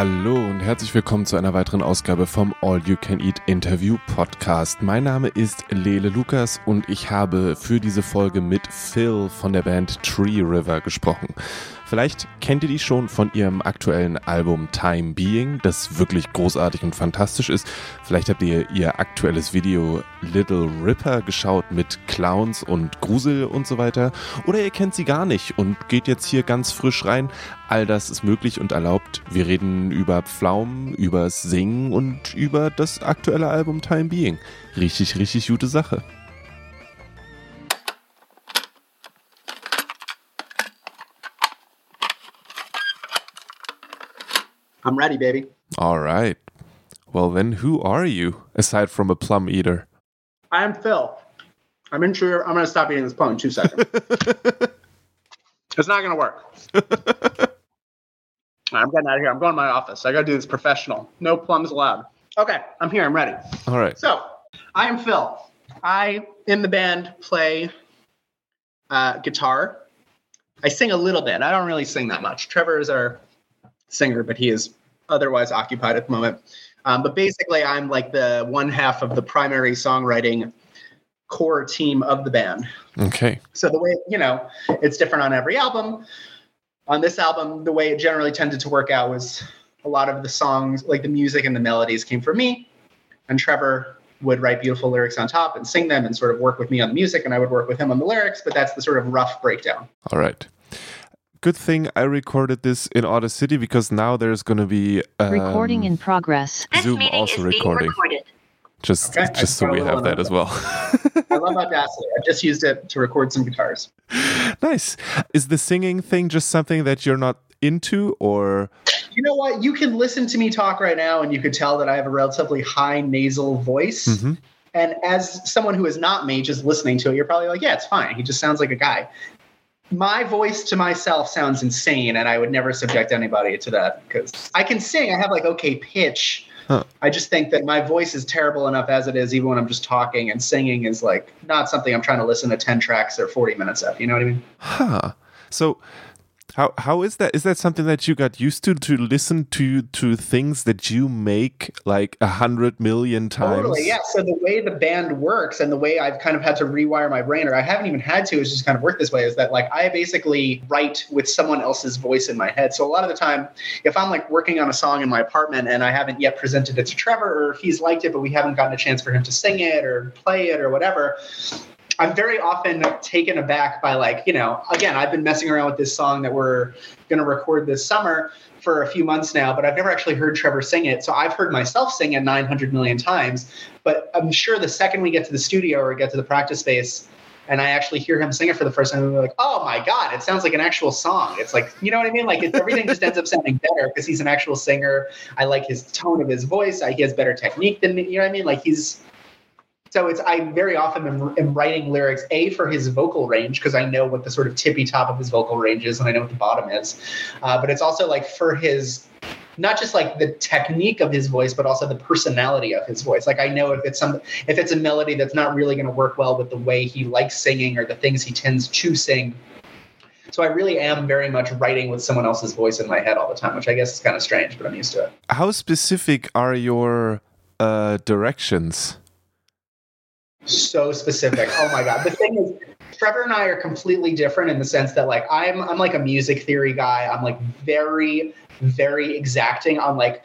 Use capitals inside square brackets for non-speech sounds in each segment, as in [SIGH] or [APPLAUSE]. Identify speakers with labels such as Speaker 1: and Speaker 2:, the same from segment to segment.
Speaker 1: Hallo und herzlich willkommen zu einer weiteren Ausgabe vom All You Can Eat Interview Podcast. Mein Name ist Lele Lukas und ich habe für diese Folge mit Phil von der Band Tree River gesprochen. Vielleicht kennt ihr die schon von ihrem aktuellen Album Time Being, das wirklich großartig und fantastisch ist. Vielleicht habt ihr ihr aktuelles Video Little Ripper geschaut mit Clowns und Grusel und so weiter. Oder ihr kennt sie gar nicht und geht jetzt hier ganz frisch rein. All das ist möglich und erlaubt. Wir reden über Pflaumen, übers Singen und über das aktuelle Album Time Being. Richtig, richtig gute Sache.
Speaker 2: I'm ready, baby.
Speaker 1: All right. Well, then, who are you aside from a plum eater?
Speaker 2: I am Phil. I'm in sure I'm going to stop eating this plum in two seconds. [LAUGHS] it's not going to work. [LAUGHS] I'm getting out of here. I'm going to my office. I got to do this professional. No plums allowed. Okay, I'm here. I'm ready.
Speaker 1: All right.
Speaker 2: So, I am Phil. I, in the band, play uh, guitar. I sing a little bit. I don't really sing that much. Trevor is our singer, but he is otherwise occupied at the moment. Um, but basically, I'm like the one half of the primary songwriting core team of the band.
Speaker 1: Okay.
Speaker 2: So the way, you know, it's different on every album. On this album, the way it generally tended to work out was a lot of the songs, like the music and the melodies, came from me, and Trevor would write beautiful lyrics on top and sing them and sort of work with me on the music, and I would work with him on the lyrics. But that's the sort of rough breakdown.
Speaker 1: All right. Good thing I recorded this in Audacity because now there's going to be um,
Speaker 3: Recording in progress.
Speaker 1: Zoom also recording. Just,
Speaker 2: Okay,
Speaker 1: just so we have that
Speaker 2: in
Speaker 1: as well.
Speaker 2: I love Audacity. I just used it to record some guitars.
Speaker 1: nice. Is the singing thing just something that you're not into, or
Speaker 2: You know what? You can listen to me talk right now, and you could tell that I have a relatively high nasal voice.
Speaker 1: Mhm.
Speaker 2: And as someone who is not me, just listening to it, you're probably like, yeah, it's fine. He just sounds like a guy. My voice to myself sounds insane, and I would never subject anybody to that because I can sing. I have like okay pitch.
Speaker 1: Huh.
Speaker 2: I just think that my voice is terrible enough as it is, even when I'm just talking, and singing is like not something I'm trying to listen to 10 tracks or 40 minutes of. You know what I mean?
Speaker 1: huh? So, how how is that? Is that something that you got used to to listen to to things that you make like a hundred million times?
Speaker 2: Totally, yeah. So the way the band works and the way I've kind of had to rewire my brain, or I haven't even had to, it's just kind of worked this way, is that like I basically write with someone else's voice in my head. So a lot of the time, if I'm like working on a song in my apartment and I haven't yet presented it to Trevor, or if he's liked it, but we haven't gotten a chance for him to sing it or play it or whatever. I'm very often taken aback by like, you know, again, I've been messing around with this song that we're going to record this summer for a few months now, but I've never actually heard Trevor sing it. So I've heard myself sing it 900 million times. But I'm sure the second we get to the studio or get to the practice space, and I actually hear him sing it for the first time, I'm like, oh my god, it sounds like an actual song. It's like, you know what I mean? Like it, everything just ends up sounding better because he's an actual singer. I like his tone of his voice. I, he has better technique than me. You know what I mean? Like he's so it's I very often am, am writing lyrics a for his vocal range because I know what the sort of tippy top of his vocal range is and I know what the bottom is, uh, but it's also like for his not just like the technique of his voice but also the personality of his voice. Like i know if it's some if it's a melody that's not really going to work well with the way he likes singing or the things he tends to sing. So i really am very much writing with someone else's voice in my head all the time which i guess is kind of strange but i'm used to it.
Speaker 1: How specific are your uh, directions?
Speaker 2: So specific. Oh my god. The thing is Trevor and I are completely different in the sense that like I'm I'm like a music theory guy. I'm like very very exacting on like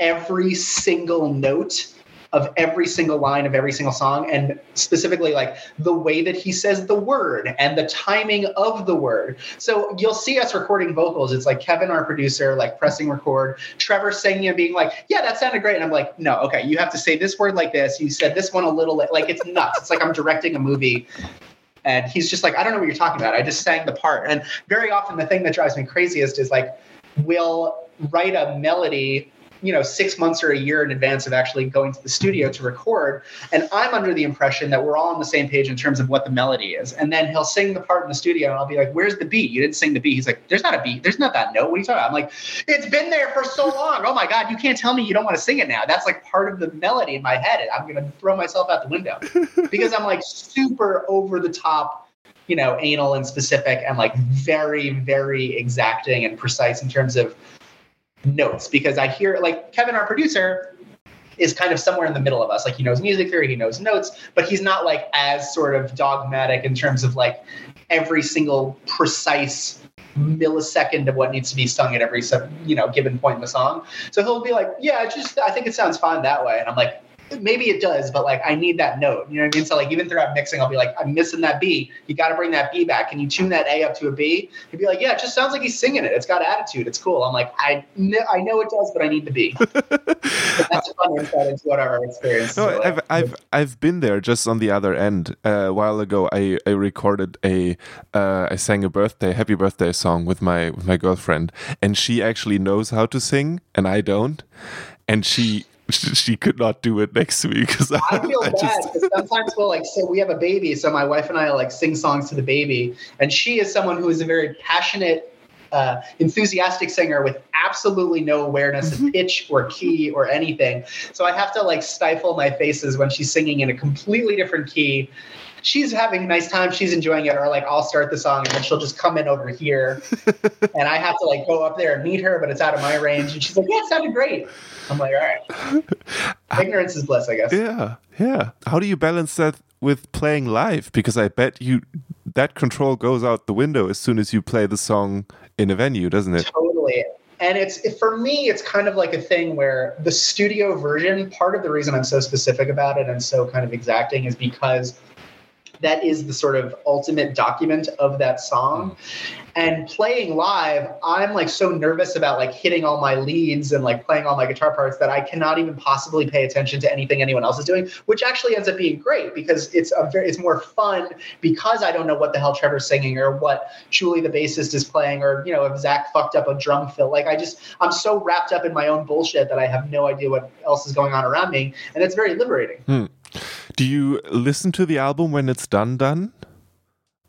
Speaker 2: every single note of every single line of every single song and specifically like the way that he says the word and the timing of the word. So you'll see us recording vocals. It's like Kevin, our producer, like pressing record, Trevor and being like, yeah, that sounded great. And I'm like, no, okay, you have to say this word like this. You said this one a little li-. like it's nuts. It's like I'm directing a movie. And he's just like, I don't know what you're talking about. I just sang the part. And very often the thing that drives me craziest is like, we'll write a melody you know six months or a year in advance of actually going to the studio to record and i'm under the impression that we're all on the same page in terms of what the melody is. And then he'll sing the part in the studio and i'll be like where's the beat? You didn't sing the beat. He's like there's not a beat. There's not that note. What are you talking about? I'm like it's been there for so long. Oh my god you can't tell me you don't want to sing it now. That's like part of the melody in my head i'm gonna throw myself out the window. [LAUGHS] Because i'm like super over the top you know anal and specific and like very very exacting and precise in terms of notes because I hear like Kevin, our producer, is kind of somewhere in the middle of us. Like he knows music theory, he knows notes, but he's not like as sort of dogmatic in terms of like every single precise millisecond of what needs to be sung at every you know given point in the song. So he'll be like, "Yeah, just I think it sounds fine that way," and I'm like, maybe it does, but like I need that note. You know what I mean? So like even throughout mixing, I'll be like, I'm missing that B. You got to bring that B back. Can you tune that A up to a B? He'd be like, Yeah, it just sounds like he's singing it. It's got attitude. It's cool. I'm like, I kn- I know it does, but I need the B. [LAUGHS] that's a fun insight into what our experience.
Speaker 1: No, I've I've I've been there just on the other end. Uh, a while ago, I I recorded a uh, I sang a birthday happy birthday song with my with my girlfriend, and she actually knows how to sing, and I don't, and she she could not do it next to me because I,
Speaker 2: I, feel I bad because sometimes we'll like say we have a baby, so my wife and I like sing songs to the baby, and she is someone who is a very passionate. Uh, enthusiastic singer with absolutely no awareness of mm-hmm. pitch or key or anything. So I have to like stifle my faces when she's singing in a completely different key she's having a nice time, she's enjoying it, or like I'll start the song and then she'll just come in over here, [LAUGHS] and I have to like go up there and meet her, but it's out of my range, and she's like, "Yeah, it sounded great." I'm like, "All right." [LAUGHS] Ignorance is bliss, I guess.
Speaker 1: Yeah, yeah. How do you balance that with playing live? Because I bet you that control goes out the window as soon as you play the song in a venue, doesn't it?
Speaker 2: Totally and it's for me it's kind of like a thing where the studio version part of the reason i'm so specific about it and so kind of exacting is because that is the sort of ultimate document of that song. Mm. And playing live, I'm like so nervous about like hitting all my leads and like playing all my guitar parts that I cannot even possibly pay attention to anything anyone else is doing, which actually ends up being great because it's a very it's more fun because I don't know what the hell Trevor's singing or what Julie the bassist is playing or you know if Zach fucked up a drum fill. Like I just I'm so wrapped up in my own bullshit that I have no idea what else is going on around me, and it's very liberating.
Speaker 1: Hmm. Do you listen to the album when it's done? Done.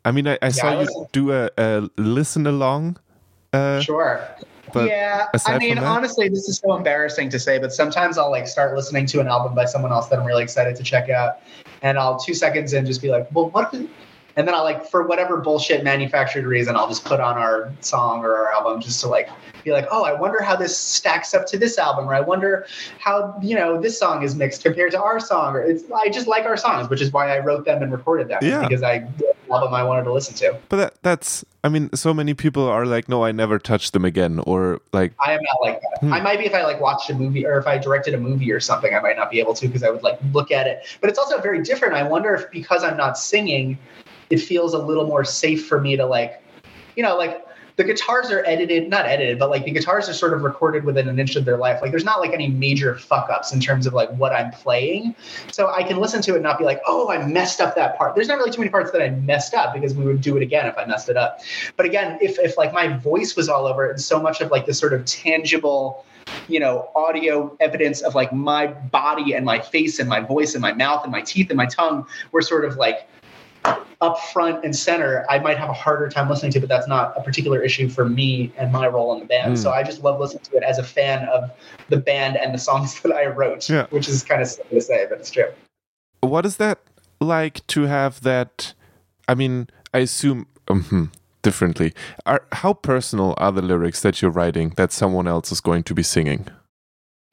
Speaker 1: I mean, I, I yeah, saw I you do a, a listen along.
Speaker 2: Uh, sure. yeah, I mean, honestly, this is so embarrassing to say, but sometimes I'll like start listening to an album by someone else that I'm really excited to check out, and I'll two seconds in just be like, "Well, what?" And then I'll like, for whatever bullshit manufactured reason, I'll just put on our song or our album just to like be like, oh, I wonder how this stacks up to this album, or I wonder how you know this song is mixed compared to our song. Or it's, I just like our songs, which is why I wrote them and recorded them. Yeah. because I album I wanted to listen to.
Speaker 1: But that, that's, I mean, so many people are like, no, I never touched them again, or like.
Speaker 2: I am not like that. Hmm. I might be if I like watched a movie or if I directed a movie or something, I might not be able to because I would like look at it. But it's also very different. I wonder if because I'm not singing, it feels a little more safe for me to like, you know, like the guitars are edited, not edited, but like the guitars are sort of recorded within an inch of their life. Like there's not like any major fuck ups in terms of like what I'm playing. So I can listen to it and not be like, oh, I messed up that part. There's not really too many parts that I messed up because we would do it again if I messed it up. But again, if if like my voice was all over it and so much of like this sort of tangible you know, audio evidence of like my body and my face and my voice and my mouth and my teeth and my tongue were sort of like up front and center, I might have a harder time listening to, but that's not a particular issue for me and my role in the band. Mm. So I just love listening to it as a fan of the band and the songs [LAUGHS] that I wrote, yeah. which is kind of silly to say, but it's true.
Speaker 1: What is that like to have that? I mean, I assume um, differently. Are, how personal are the lyrics that you're writing that someone else is going to be singing?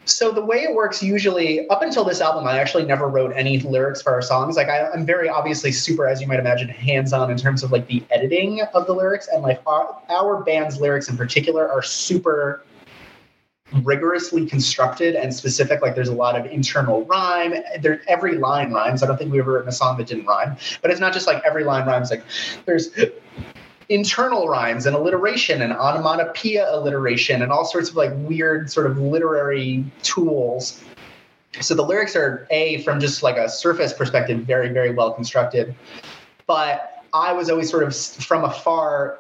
Speaker 2: So the way it works usually, up until this album, I actually never wrote any lyrics for our songs. Like I, am very obviously super, as you might imagine, hands-on in terms of like the editing of the lyrics, and like our, our band's lyrics in particular are super rigorously constructed and specific. Like there's a lot of internal rhyme. There, every line rhymes. I don't think we've ever written a song that didn't rhyme. But it's not just like every line rhymes. Like there's internal rhymes and alliteration and onomatopoeia alliteration and all sorts of like weird sort of literary tools. So the lyrics are a from just like a surface perspective very very well constructed, but I was always sort of from afar.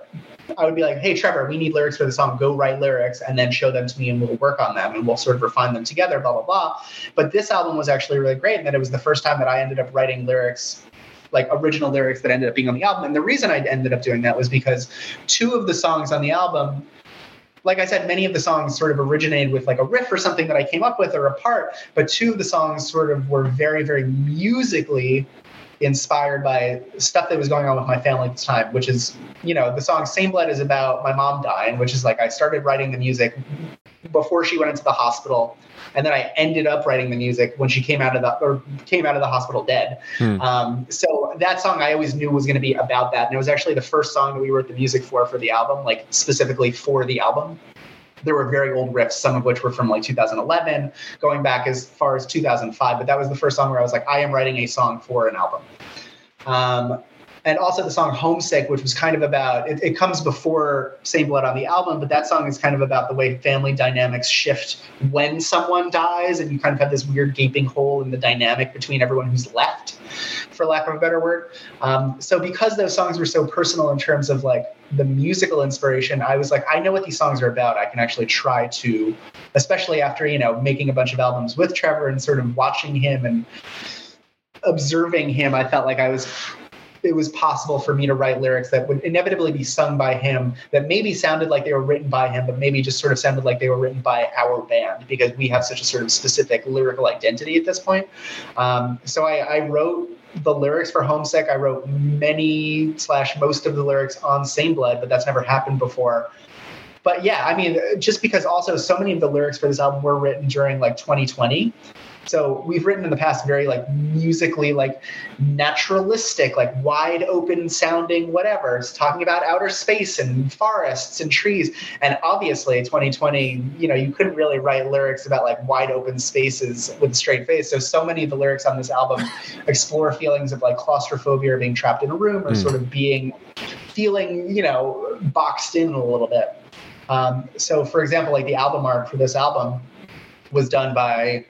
Speaker 2: I would be like, "Hey, Trevor, we need lyrics for the song. Go write lyrics, and then show them to me, and we'll work on them, and we'll sort of refine them together." Blah blah blah. But this album was actually really great, and that it was the first time that I ended up writing lyrics like original lyrics that ended up being on the album. And the reason I ended up doing that was because two of the songs on the album like I said, many of the songs sort of originated with like a riff or something that I came up with or a part, but two of the songs sort of were very, very musically inspired by stuff that was going on with my family at the time, which is, you know, the song Same Blood is about my mom dying, which is like I started writing the music before she went into the hospital and then I ended up writing the music when she came out of the or came out of the hospital dead. Hmm. Um, so that song I always knew was going to be about that, and it was actually the first song that we wrote the music for for the album, like specifically for the album. There were very old riffs, some of which were from like 2011, going back as far as 2005. But that was the first song where I was like, I am writing a song for an album. Um, and also the song Homesick, which was kind of about it, it, comes before Same Blood on the album, but that song is kind of about the way family dynamics shift when someone dies, and you kind of have this weird gaping hole in the dynamic between everyone who's left, for lack of a better word. Um, so because those songs were so personal in terms of like the musical inspiration, I was like, I know what these songs are about. I can actually try to, especially after you know making a bunch of albums with Trevor and sort of watching him and observing him, I felt like I was it was possible for me to write lyrics that would inevitably be sung by him that maybe sounded like they were written by him, but maybe just sort of sounded like they were written by our band because we have such a sort of specific lyrical identity at this point. Um, so I, I wrote the lyrics for Homesick. I wrote many slash most of the lyrics on Same Blood, but that's never happened before but yeah, I mean, just because also so many of the lyrics for this album were written during like 2020, so we've written in the past very like musically like naturalistic, like wide open sounding whatever. It's talking about outer space and forests and trees. And obviously 2020, you know, you couldn't really write lyrics about like wide open spaces with a straight face. So so many of the lyrics on this album [LAUGHS] explore feelings of like claustrophobia or being trapped in a room or mm. sort of being feeling, you know, boxed in a little bit. Um, so for example, like the album art for this album was done by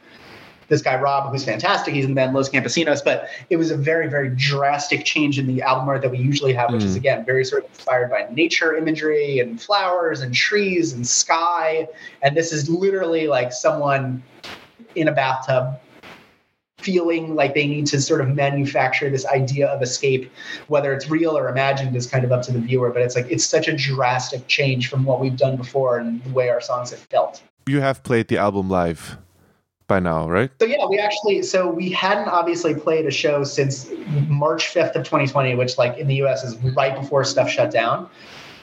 Speaker 2: this guy Rob, who's fantastic. He's in the band Los Campesinos, but it was a very, very drastic change in the album art that we usually have, which mm. is again very sort of inspired by nature imagery and flowers and trees and sky. And this is literally like someone in a bathtub feeling like they need to sort of manufacture this idea of escape whether it's real or imagined is kind of up to the viewer but it's like it's such a drastic change from what we've done before and the way our songs have felt
Speaker 1: you have played the album live by now, right?
Speaker 2: So yeah, we actually so we hadn't obviously played a show since March 5th of 2020, which like in the US is right before stuff shut down.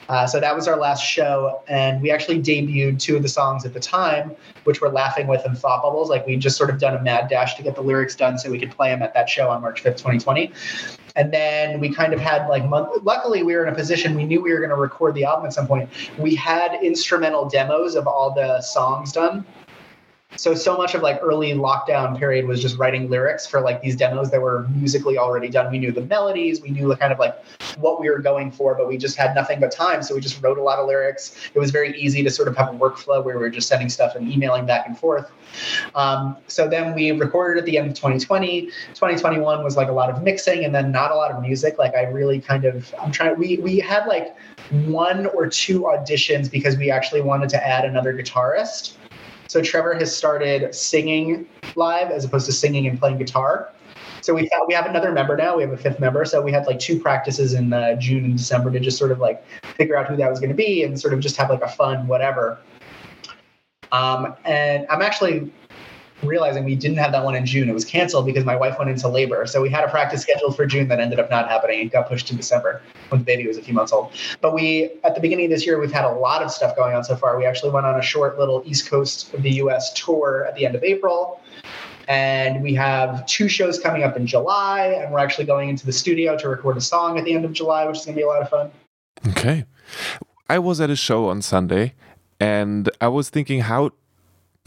Speaker 2: Uh, so that was our last show, and we actually debuted two of the songs at the time, which were "Laughing With" and "Thought Bubbles." Like we just sort of done a mad dash to get the lyrics done so we could play them at that show on March fifth, twenty twenty. And then we kind of had like month. Luckily, we were in a position we knew we were going to record the album at some point. We had instrumental demos of all the songs done so so much of like early lockdown period was just writing lyrics for like these demos that were musically already done. We knew the melodies we knew the kind of like what we were going for but we just had nothing but time. So we just wrote a lot of lyrics. It was very easy to sort of have a workflow where we were just sending stuff and emailing back and forth. Um, so then we recorded at the end of 2020 2021 was like a lot of mixing and then not a lot of music. Like i really kind of i'm trying we we had like one or two auditions because we actually wanted to add another guitarist so Trevor has started singing live as opposed to singing and playing guitar. So we we have another member now. We have a fifth member. So we had like two practices in uh, June and December to just sort of like figure out who that was going to be and sort of just have like a fun whatever. Um, and I'm actually realizing we didn't have that one in June. It was canceled because my wife went into labor. So we had a practice scheduled for June that ended up not happening. It got pushed to December when the baby was a few months old. But we, at the beginning of this year, we've had a lot of stuff going on so far. We actually went on a short little East Coast of the US tour at the end of April. And we have two shows coming up in July. And we're actually going into the studio to record a song at the end of July, which is going to be a lot of fun.
Speaker 1: Okay. I was at a show on Sunday and I was thinking, how.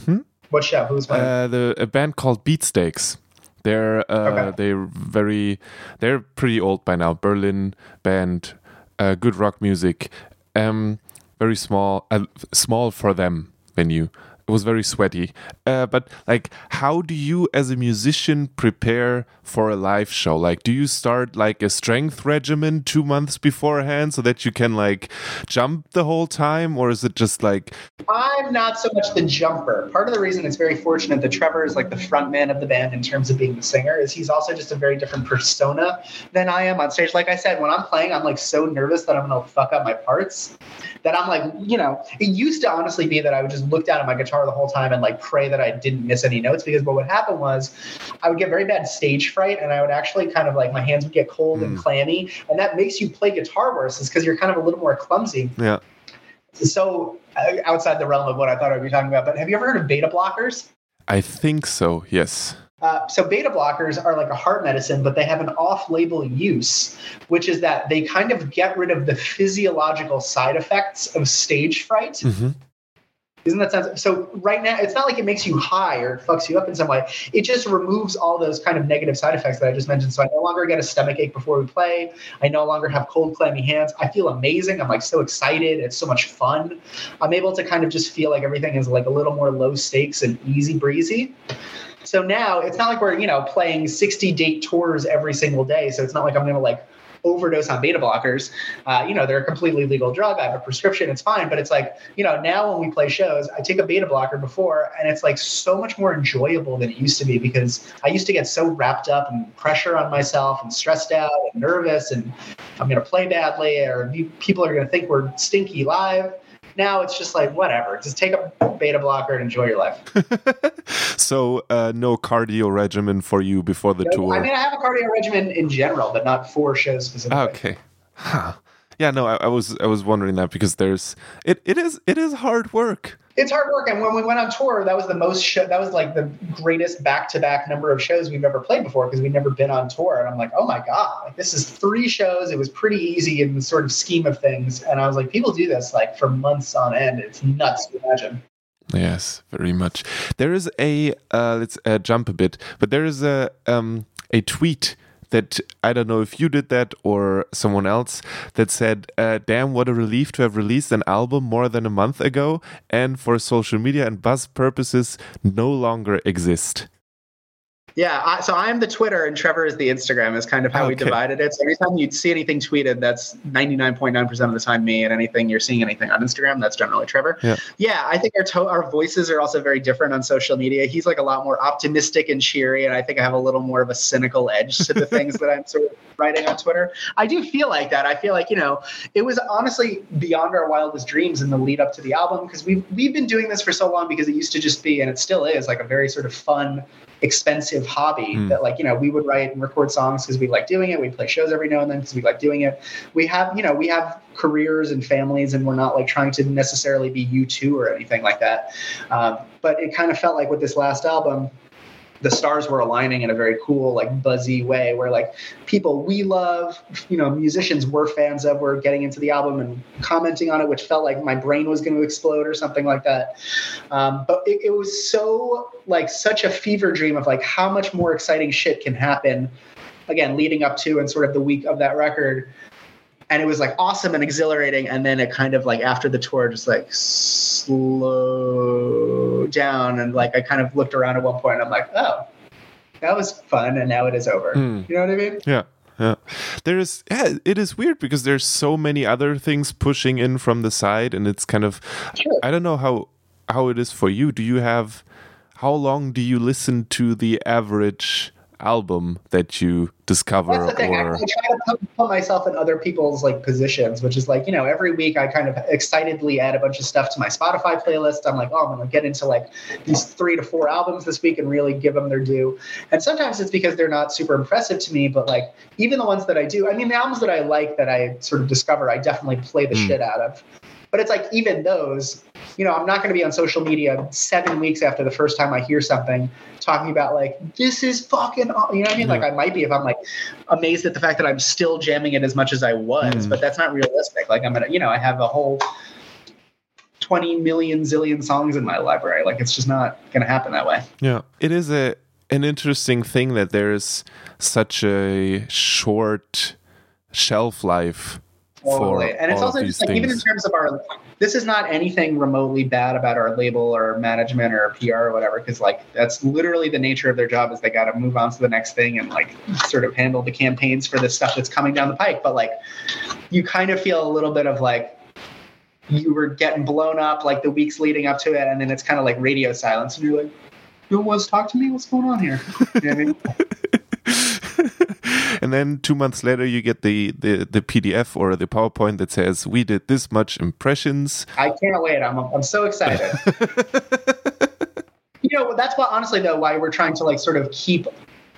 Speaker 1: Hmm?
Speaker 2: What show? Who's playing?
Speaker 1: Uh, the a band called Beatsteaks. They're uh, okay. they're very they're pretty old by now. Berlin band, uh, good rock music. Um, very small, uh, small for them venue it was very sweaty. Uh, but like, how do you, as a musician, prepare for a live show? Like, do you start like a strength regimen two months beforehand so that you can like jump the whole time, or is it just like?
Speaker 2: I'm not so much the jumper. Part of the reason it's very fortunate that Trevor is like the front man of the band in terms of being the singer is he's also just a very different persona than I am on stage. Like I said, when I'm playing, I'm like so nervous that I'm gonna fuck up my parts that I'm like, you know, it used to honestly be that I would just look down at my guitar guitar the whole time and like pray that I didn't miss any notes because what would happen was I would get very bad stage fright and I would actually kind of like my hands would get cold mm. and clammy and that makes you play guitar worse is because you're kind of a little more clumsy.
Speaker 1: Yeah.
Speaker 2: so uh, outside the realm of what I thought I'd be talking about, but have you ever heard of beta blockers?
Speaker 1: I think so, yes.
Speaker 2: Uh, so beta blockers are like a heart medicine, but they have an off-label use, which is that they kind of get rid of the physiological side effects of stage fright.
Speaker 1: hmm
Speaker 2: Isn't that sense? So right now, it's not like it makes you high or fucks you up in some way. It just removes all those kind of negative side effects that I just mentioned. So I no longer get a stomach ache before we play. I no longer have cold, clammy hands. I feel amazing. I'm like so excited. It's so much fun. I'm able to kind of just feel like everything is like a little more low stakes and easy breezy. So now it's not like we're you know playing 60 date tours every single day. So it's not like I'm going to like overdose on beta blockers. Uh, you know, they're a completely legal drug. I have a prescription. It's fine. But it's like, you know, now when we play shows, I take a beta blocker before, and it's like so much more enjoyable than it used to be because I used to get so wrapped up and pressure on myself and stressed out and nervous and I'm going to play badly or people are going to think we're stinky live. Now it's just like, whatever. Just take a beta blocker and enjoy your life. [LAUGHS]
Speaker 1: so, uh, no cardio regimen for you before the tour?
Speaker 2: I mean, I have a cardio regimen in general, but not for shows specifically.
Speaker 1: Okay. Huh. Yeah, no, I, I, was I was wondering that because there's it, it is it is hard work.
Speaker 2: It's hard work, and when we went on tour, that was the most show. That was like the greatest back to back number of shows we've ever played before because we've never been on tour. And I'm like, oh my god, like this is three shows. It was pretty easy in the sort of scheme of things. And I was like, people do this like for months on end. It's nuts to imagine.
Speaker 1: Yes, very much. There is a uh, let's uh, jump a bit, but there is a um, a tweet that I don't know if you did that or someone else that said, uh, "Damn, what a relief to have released an album more than a month ago, and for social media and buzz purposes, no longer exist."
Speaker 2: Yeah, I, so I'm the Twitter and Trevor is the Instagram. Is kind of how okay. we divided it. So every time you see anything tweeted, that's 99.9% of the time me, and anything you're seeing anything on Instagram, that's generally Trevor.
Speaker 1: Yeah,
Speaker 2: yeah I think our to- our voices are also very different on social media. He's like a lot more optimistic and cheery, and I think I have a little more of a cynical edge to the things that I'm sort of [LAUGHS] writing on Twitter. I do feel like that. I feel like you know it was honestly beyond our wildest dreams in the lead up to the album because we've we've been doing this for so long because it used to just be and it still is like a very sort of fun expensive hobby mm. that like you know we would write and record songs because we like doing it. We play shows every now and then because we like doing it. We have you know we have careers and families and we're not like trying to necessarily be u2 or anything like that. Um, but it kind of felt like with this last album the stars were aligning in a very cool, like buzzy way where like people we love, you know, musicians we're fans of were getting into the album and commenting on it, which felt like my brain was going to explode or something like that. Um, but it, it was so like such a fever dream of like how much more exciting shit can happen again leading up to and sort of the week of that record and it was like awesome and exhilarating and then it kind of like after the tour just like down and like i kind of looked around at one point and i'm like oh that was fun and now it is over mm. you know what i mean
Speaker 1: yeah yeah there is yeah it is weird because there's so many other things pushing in from the side and it's kind of sure. i don't know how how it is for you do you have how long do you listen to the average album that you discover
Speaker 2: That's the thing. Or... I, I try to put, put, myself in other people's like positions, which is like, you know, every week I kind of excitedly add a bunch of stuff to my Spotify playlist. I'm like, oh, I'm going to get into like these three to four albums this week and really give them their due. And sometimes it's because they're not super impressive to me, but like even the ones that I do, I mean, the albums that I like that I sort of discover, I definitely play the mm. shit out of. But it's like even those, you know, I'm not going to be on social media seven weeks after the first time I hear something talking about like this is fucking, you know what I mean? Like I might be if I'm like amazed at the fact that I'm still jamming it as much as I was, mm. but that's not realistic. Like I'm gonna, you know, I have a whole 20 million zillion songs in my library. Like it's just not going to happen that way.
Speaker 1: Yeah, it is a an interesting thing that there's such a short shelf life Totally.
Speaker 2: and it's also just like even in terms of our this is not anything remotely bad about our label or management or PR or whatever, because like that's literally the nature of their job is they gotta move on to the next thing and like sort of handle the campaigns for the stuff that's coming down the pike. But like you kind of feel a little bit of like you were getting blown up like the weeks leading up to it, and then it's kind of like radio silence, and you're like, who was talk to me? What's going on here? You know I mean? [LAUGHS]
Speaker 1: and then two months later you get the, the the pdf or the powerpoint that says we did this much impressions.
Speaker 2: I can't wait. I'm, I'm so excited. [LAUGHS] You know that's why honestly though why we're trying to like sort of keep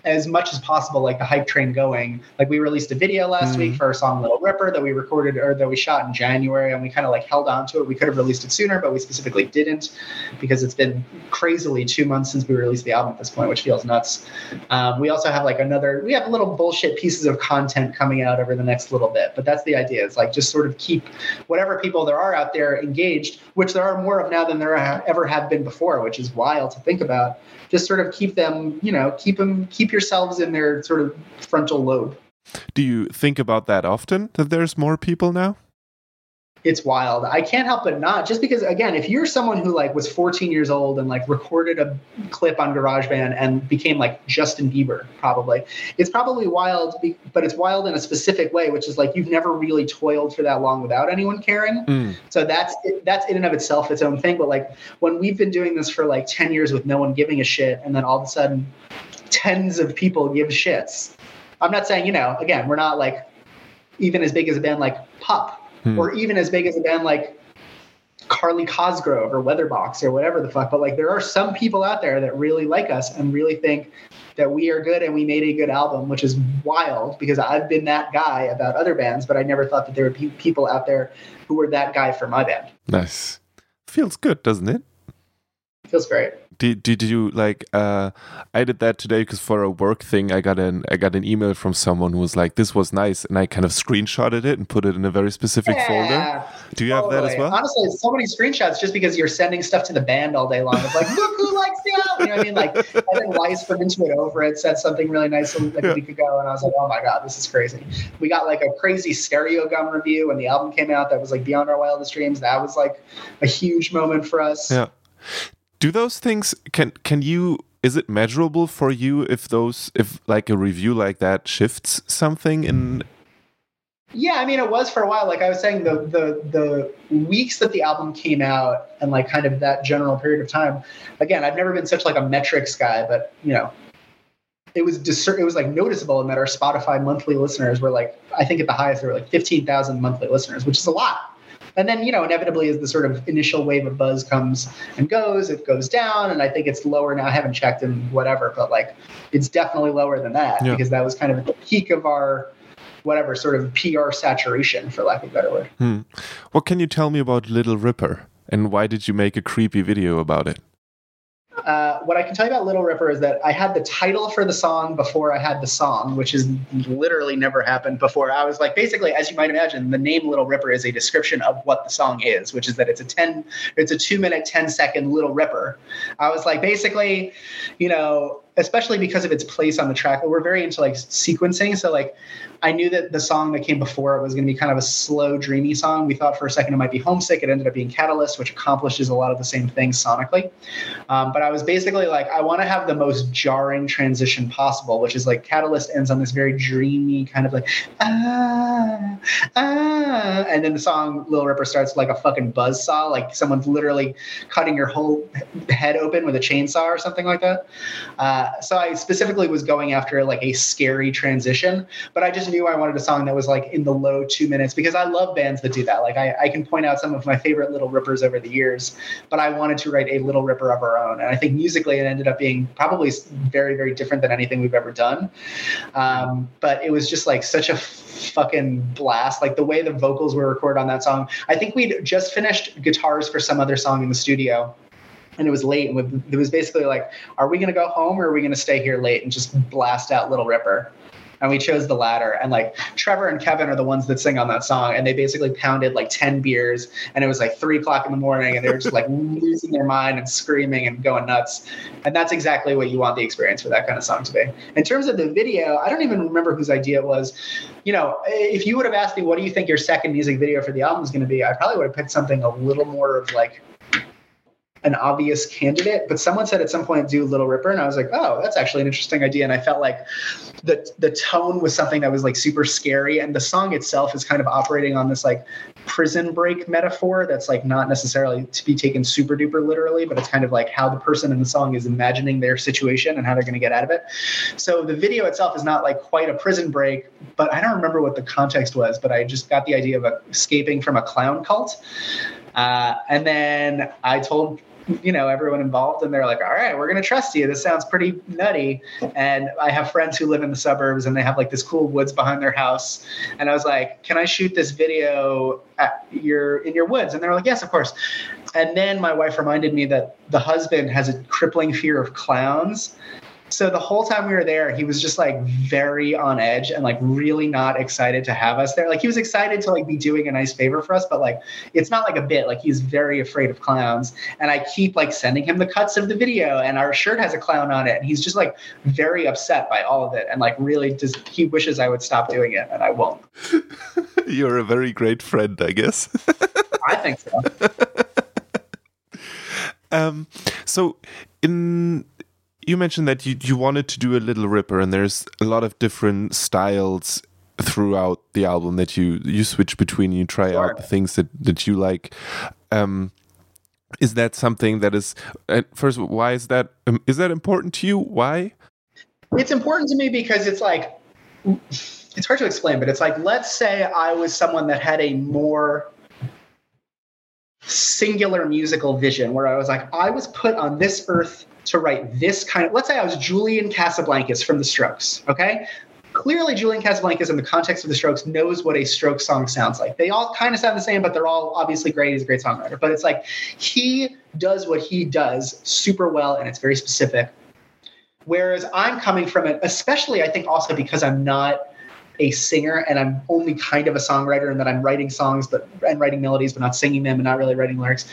Speaker 2: as much as possible like the hype train going. Like we released a video last mm-hmm. week for our song Little Ripper that we recorded or that we shot in January and we kind of like held on to it. We could have released it sooner, but we specifically didn't because it's been crazily two months since we released the album at this point, which feels nuts. Um, we also have like another we have little bullshit pieces of content coming out over the next little bit, but that's the idea. It's like just sort of keep whatever people there are out there engaged, which there are more of now than there ever have been before, which is wild to think about sort of keep them, you know, keep them, keep yourselves in their sort of frontal lobe.
Speaker 1: Do you think about that often that there's more people now?
Speaker 2: It's wild. I can't help but not just because again, if you're someone who like was 14 years old and like recorded a clip on GarageBand and became like Justin Bieber, probably it's probably wild, but it's wild in a specific way, which is like you've never really toiled for that long without anyone caring. Mm. So that's that's in and of itself its own thing. But like when we've been doing this for like 10 years with no one giving a shit, and then all of a sudden tens of people give shits. I'm not saying you know again we're not like even as big as a band like Pup hmm. or even as big as a band like Carly Cosgrove or Weatherbox or whatever the fuck. But like there are some people out there that really like us and really think that we are good and we made a good album, which is wild because I've been that guy about other bands, but I never thought that there would be people out there who were that guy for my band.
Speaker 1: Nice. Feels good, doesn't it?
Speaker 2: Feels great
Speaker 1: did, did you like uh i did that today because for a work thing i got an i got an email from someone who was like this was nice and i kind of screenshotted it and put it in a very specific yeah, folder. Do you totally. have that as well?
Speaker 2: Honestly so many screenshots just because you're sending stuff to the band all day long. It's like look who likes the album you know what i mean? Like i think weiss from Into It. Over It. said something really nice like yeah. a week ago and i was like oh my god this is crazy. We got like a crazy Stereogum review when the album came out that was like beyond our wildest dreams. That was like a huge moment for us.
Speaker 1: Yeah do those things can can you is it measurable for you if those if like a review like that shifts something in
Speaker 2: yeah i mean it was for a while. Like i was saying the the the weeks that the album came out and like kind of that general period of time again i've never been such like a metrics guy but you know it was discer- it was like noticeable in that our spotify monthly listeners were like i think at the highest there were like 15000 monthly listeners which is a lot and then, you know, inevitably as the sort of initial wave of buzz comes and goes, it goes down. And I think it's lower now. I haven't checked in whatever, but like it's definitely lower than that yeah. because that was kind of the peak of our whatever sort of PR saturation, for lack of a better word.
Speaker 1: Hmm. What can you tell me about Little Ripper? And why did you make a creepy video about it?
Speaker 2: Uh, what I can tell you about Little Ripper is that I had the title for the song before I had the song, which is literally never happened before. I was like, basically, as you might imagine, the name Little Ripper is a description of what the song is, which is that it's a 10, it's a two minute, 10 second Little Ripper. I was like, basically, you know, especially because of its place on the track. We're very into like sequencing. So like I knew that the song that came before it was going to be kind of a slow, dreamy song. We thought for a second it might be Homesick. It ended up being Catalyst, which accomplishes a lot of the same things sonically. Um, but I was basically like, I want to have the most jarring transition possible, which is like Catalyst ends on this very dreamy kind of like ah ah, and then the song Little Ripper starts like a fucking buzz saw, like someone's literally cutting your whole head open with a chainsaw or something like that. Uh, so I specifically was going after like a scary transition, but I just knew I wanted a song that was like in the low two minutes because I love bands that do that. Like I, I can point out some of my favorite Little Rippers over the years, but I wanted to write a Little Ripper of our own, and I think musically it ended up being probably very very different than anything we've ever done. Um, but it was just like such a fucking blast. Like the way the vocals were recorded on that song. I think we'd just finished guitars for some other song in the studio and it was late and it was basically like are we going to go home or are we going to stay here late and just blast out little ripper? And we chose the latter and like trevor and kevin are the ones that sing on that song and they basically pounded like 10 beers and it was like 3 o'clock in the morning and they were just like [LAUGHS] losing their mind and screaming and going nuts. And that's exactly what you want the experience for that kind of song to be. In terms of the video i don't even remember whose idea it was. You know if you would have asked me what do you think your second music video for the album is going to be? I probably would have picked something a little more of like an obvious candidate, but someone said at some point do Little Ripper, and I was like, oh, that's actually an interesting idea. And I felt like the the tone was something that was like super scary, and the song itself is kind of operating on this like prison break metaphor that's like not necessarily to be taken super duper literally, but it's kind of like how the person in the song is imagining their situation and how they're going to get out of it. So the video itself is not like quite a prison break, but I don't remember what the context was, but I just got the idea of escaping from a clown cult. Uh, and then I told you know everyone involved and they're like all right we're going to trust you. This sounds pretty nutty. And i have friends who live in the suburbs and they have like this cool woods behind their house. And i was like can i shoot this video at your in your woods? And they're like yes of course. And then my wife reminded me that the husband has a crippling fear of clowns so the whole time we were there, he was just like very on edge and like really not excited to have us there. Like he was excited to like be doing a nice favor for us, but like it's not like a bit. Like he's very afraid of clowns. And I keep like sending him the cuts of the video, and our shirt has a clown on it, and he's just like very upset by all of it, and like really just he wishes I would stop doing it, and I won't. [LAUGHS]
Speaker 1: You're a very great friend, I guess. [LAUGHS]
Speaker 2: I think so. [LAUGHS]
Speaker 1: um, so in you mentioned that you, you wanted to do a Little Ripper, and there's a lot of different styles throughout the album that you you switch between. You try sure. out the things that that you like. Um, is that something that is uh, first? Why is that? Um, is that important to you? Why?
Speaker 2: It's important to me because it's like it's hard to explain, but it's like let's say I was someone that had a more singular musical vision where I was like, I was put on this earth to write this kind of, let's say I was Julian Casablancas from the Strokes, okay? Clearly, Julian Casablancas, in the context of the Strokes, knows what a Stroke song sounds like. They all kind of sound the same, but they're all obviously great. He's a great songwriter. But it's like he does what he does super well, and it's very specific. Whereas I'm coming from it, especially I think also because I'm not a singer and I'm only kind of a songwriter and that I'm writing songs but and writing melodies but not singing them and not really writing lyrics.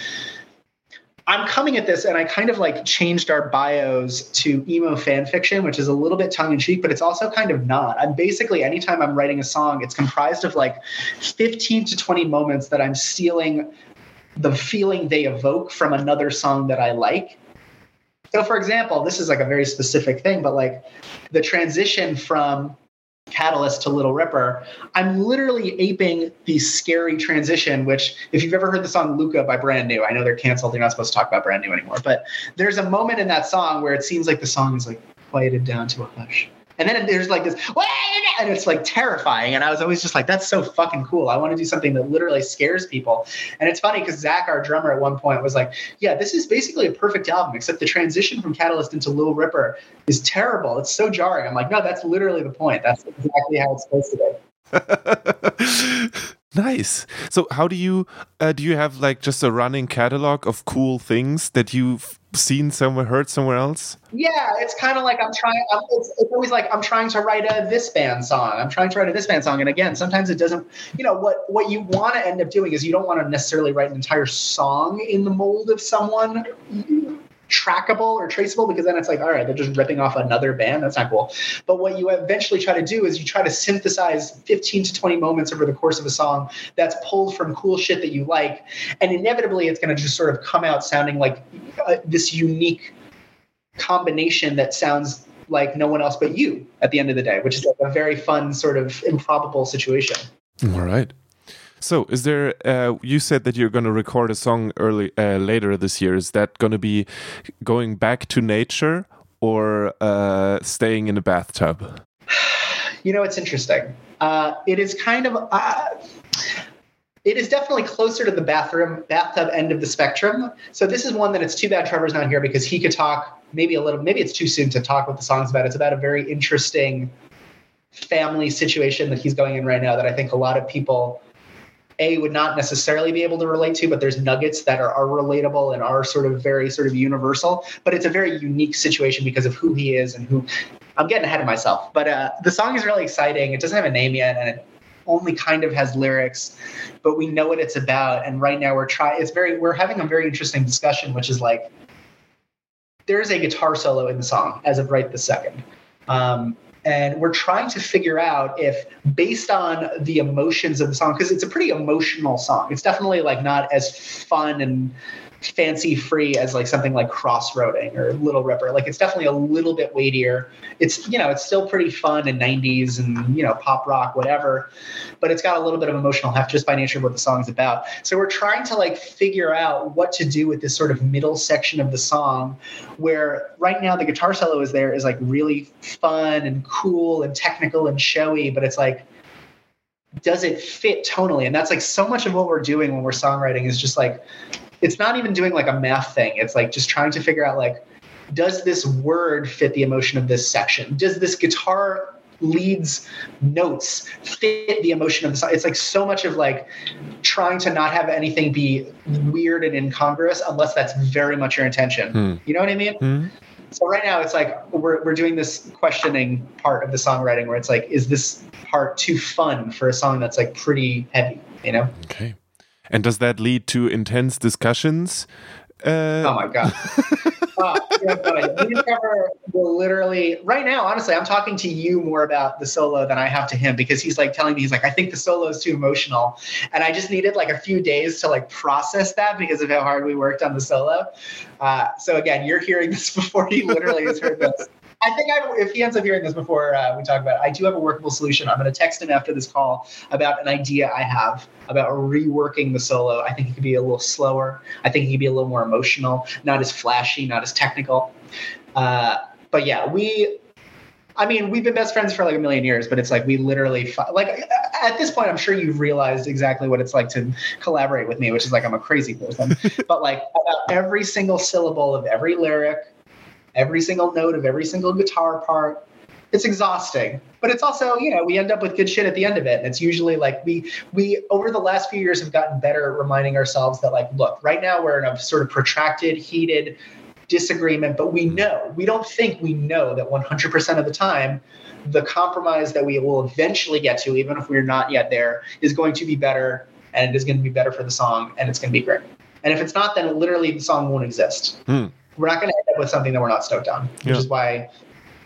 Speaker 2: I'm coming at this and I kind of like changed our bios to emo fan fiction, which is a little bit tongue in cheek, but it's also kind of not. I'm basically, anytime I'm writing a song, it's comprised of like 15 to 20 moments that I'm stealing the feeling they evoke from another song that I like. So, for example, this is like a very specific thing, but like the transition from Catalyst to Little Ripper, I'm literally aping the scary transition, which, if you've ever heard the song Luca by Brand New, I know they're canceled. They're not supposed to talk about Brand New anymore. But there's a moment in that song where it seems like the song is like quieted down to a hush. And then there's like this, and it's like terrifying. And I was always just like, that's so fucking cool. I want to do something that literally scares people. And it's funny because Zach, our drummer, at one point was like, yeah, this is basically a perfect album, except the transition from Catalyst into Little Ripper is terrible. It's so jarring. I'm like, no, that's literally the point. That's exactly how it's supposed to
Speaker 1: be. [LAUGHS] Nice. So, how do you uh, do? You have like just a running catalog of cool things that you've seen somewhere, heard somewhere else?
Speaker 2: Yeah, it's kind of like I'm trying. I'm, it's, it's, always like I'm trying to write a this band song. I'm trying to write a this band song, and again, sometimes it doesn't. You know what? What you want to end up doing is you don't want to necessarily write an entire song in the mold of someone trackable or traceable because then it's like, all right, they're just ripping off another band. That's not cool. But what you eventually try to do is you try to synthesize 15 to 20 moments over the course of a song that's pulled from cool shit that you like. And inevitably, it's going to just sort of come out sounding like uh, this unique combination that sounds like no one else but you at the end of the day, which is like a very fun, sort of improbable situation.
Speaker 1: All right. So, is there? Uh, you said that you're going to record a song early uh, later this year. Is that going to be going back to nature or uh, staying in a bathtub? [SIGHS]
Speaker 2: You know, it's interesting. Uh, it is kind of. Uh, it is definitely closer to the bathroom bathtub end of the spectrum. So this is one that it's too bad Trevor's not here because he could talk maybe a little. Maybe it's too soon to talk what the song's about. It's about a very interesting family situation that he's going in right now that I think a lot of people a would not necessarily be able to relate to, but there's nuggets that are, are relatable and are sort of very sort of universal. But it's a very unique situation because of who he is and who. I'm getting ahead of myself, but uh, the song is really exciting. It doesn't have a name yet, and it only kind of has lyrics, but we know what it's about. And right now we're trying. It's very. We're having a very interesting discussion, which is like there's a guitar solo in the song as of right this second. Um, and we're trying to figure out if based on the emotions of the song because it's a pretty emotional song. It's definitely like not as fun and fancy free as like something like crossroading or little ripper. Like it's definitely a little bit weightier. It's you know it's still pretty fun in 90s and you know pop rock whatever but it's got a little bit of emotional heft just by nature of what the song's about. So we're trying to like figure out what to do with this sort of middle section of the song where right now the guitar solo is there is like really fun and cool and technical and showy but it's like does it fit tonally? And that's like so much of what we're doing when we're songwriting is just like it's not even doing like a math thing. It's like just trying to figure out like, does this word fit the emotion of this section? Does this guitar leads notes fit the emotion of the song it's like so much of like trying to not have anything be weird and incongruous unless that's very much your intention hmm. you know what i mean hmm. so right now it's like we're, we're doing this questioning part of the songwriting where it's like is this part too fun for a song that's like pretty heavy you know
Speaker 1: okay and does that lead to intense discussions
Speaker 2: uh, oh my god [LAUGHS] uh, we discover will literally right now. Honestly, I'm talking to you more about the solo than I have to him because he's like telling me he's like I think the solo is too emotional, and I just needed like a few days to like process that because of how hard we worked on the solo. Uh, so again, you're hearing this [LAUGHS] before he literally has heard this. I think I, if he ends up hearing this before uh, we talk about it, I do have a workable solution. I'm going to text him after this call about an idea I have about reworking the solo. I think it could be a little slower. I think it could be a little more emotional, not as flashy, not as technical. Uh, but yeah, we I mean, we've been best friends for like a million years, but it's like we literally like at this point, I'm sure you've realized exactly what it's like to collaborate with me, which is like I'm a crazy person. [LAUGHS] but like about every single syllable of every lyric, every single note of every single guitar part. It's exhausting, but it's also, you know, we end up with good shit at the end of it. And it's usually like we we over the last few years have gotten better at reminding ourselves that like, look, right now we're in a sort of protracted, heated disagreement, but we know, we don't think we know that 100% of the time the compromise that we will eventually get to, even if we're not yet there, is going to be better and it is going to be better for the song and it's going to be great. And if it's not, then literally the song won't exist. Mm we're not going to with something that we're not stoked on, which yeah. is why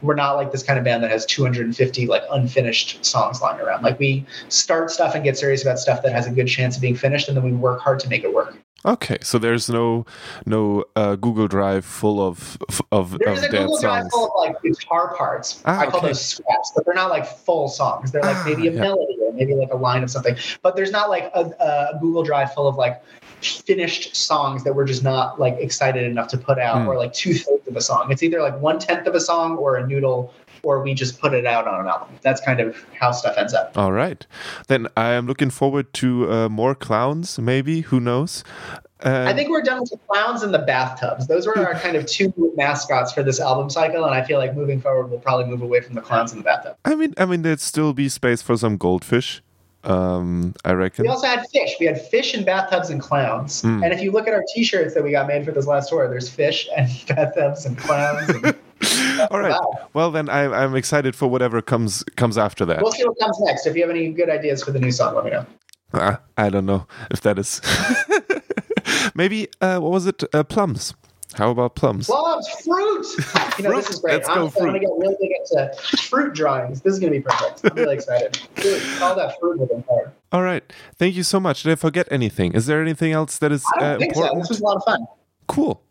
Speaker 2: we're not like this kind of band that has 250 like unfinished songs lying around. Like we start stuff and get serious about stuff that has a good chance of being finished, and then we work hard to make it work.
Speaker 1: Okay, so there's no no uh, Google Drive full of of
Speaker 2: there's
Speaker 1: of
Speaker 2: a Google Drive full of like guitar parts. Ah, I call those scraps, but they're not like full songs. They're like ah, maybe a yeah. melody or maybe like a line of something. But there's not like a, a Google Drive full of like finished songs that we're just not like excited enough to put out, mm. or like two thirds of a song. It's either like one tenth of a song or a noodle or we just put it out on an album. That's kind of how stuff ends up.
Speaker 1: All right. Then I am looking forward to uh, more clowns, maybe. Who knows?
Speaker 2: Uh, I think we're done with the clowns and the bathtubs. Those were our [LAUGHS] kind of two mascots for this album cycle, and I feel like moving forward, we'll probably move away from the clowns and the bathtub.
Speaker 1: I mean, I mean, there'd still be space for some goldfish. Um, I reckon.
Speaker 2: We also had fish. We had fish and bathtubs and clowns. Mm. And if you look at our T-shirts that we got made for this last tour, there's fish and [LAUGHS] bathtubs and clowns. And [LAUGHS]
Speaker 1: All right. Well, then I, am excited for whatever comes comes after that.
Speaker 2: We'll see what comes next. If you have any good ideas for the new song, let me know.
Speaker 1: Uh, I don't know if that is. [LAUGHS] Maybe uh, what was it? Uh, plums. How about plums?
Speaker 2: Plums, fruit. [LAUGHS] You know, fruit. this is great. Let's I'm, go. I'm going to get really big into fruit drawings. This is going to be perfect. I'm really excited. Dude, all that fruit with hard.
Speaker 1: All right. Thank you so much. Did I forget anything? Is there anything else that is
Speaker 2: I don't uh, think important? So. This was a lot of fun.
Speaker 1: Cool.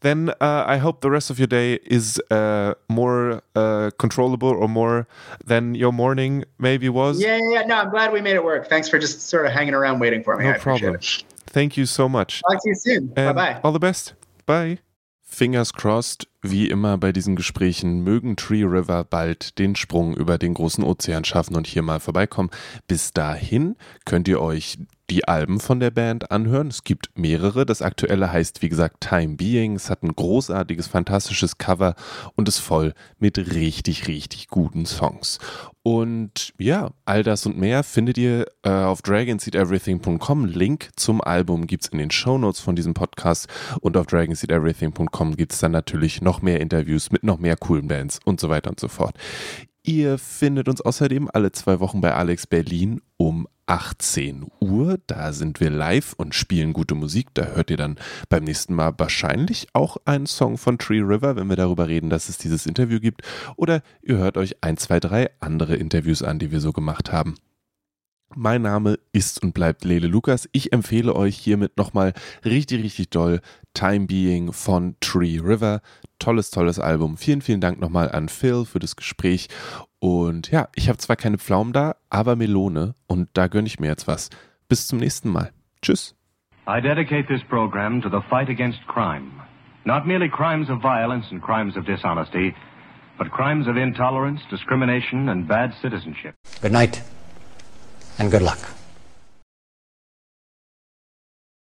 Speaker 1: Then uh, I hope the rest of your day is uh, more uh, controllable or more than your morning maybe was.
Speaker 2: Yeah, yeah, yeah. No, I'm glad we made it work. Thanks for just sort of hanging around waiting for me.
Speaker 1: No I problem. Thank you so much.
Speaker 2: Talk to you soon. Bye bye.
Speaker 1: All the best. Bye. Fingers crossed, wie immer bei diesen Gesprächen, mögen Tree River bald den Sprung über den großen Ozean schaffen und hier mal vorbeikommen. Bis dahin könnt ihr euch die Alben von der Band anhören. Es gibt mehrere. Das aktuelle heißt, wie gesagt, Time Being. Es hat ein großartiges, fantastisches Cover und ist voll mit richtig, richtig guten Songs. Und ja, all das und mehr findet ihr äh, auf dragonseedeverything.com. Link zum Album gibt es in den Shownotes von diesem Podcast. Und auf dragonseedeverything.com gibt es dann natürlich noch mehr Interviews mit noch mehr coolen Bands und so weiter und so fort. Ihr findet uns außerdem alle zwei Wochen bei Alex Berlin um 18 Uhr. Da sind wir live und spielen gute Musik. Da hört ihr dann beim nächsten Mal wahrscheinlich auch einen Song von Tree River, wenn wir darüber reden, dass es dieses Interview gibt. Oder ihr hört euch ein, zwei, drei andere Interviews an, die wir so gemacht haben. Mein Name ist und bleibt Lele Lukas. Ich empfehle euch hiermit nochmal richtig, richtig doll Time Being von Tree River. Tolles, tolles Album. Vielen, vielen Dank nochmal an Phil für das Gespräch. Und ja, ich habe zwar keine Pflaumen da, aber Melone und da gönne ich mir jetzt was. Bis zum nächsten Mal. Tschüss. I dedicate this program to the fight against crime. Not merely crimes of violence and crimes of dishonesty, but crimes of intolerance, discrimination and bad citizenship. Good night. And good luck.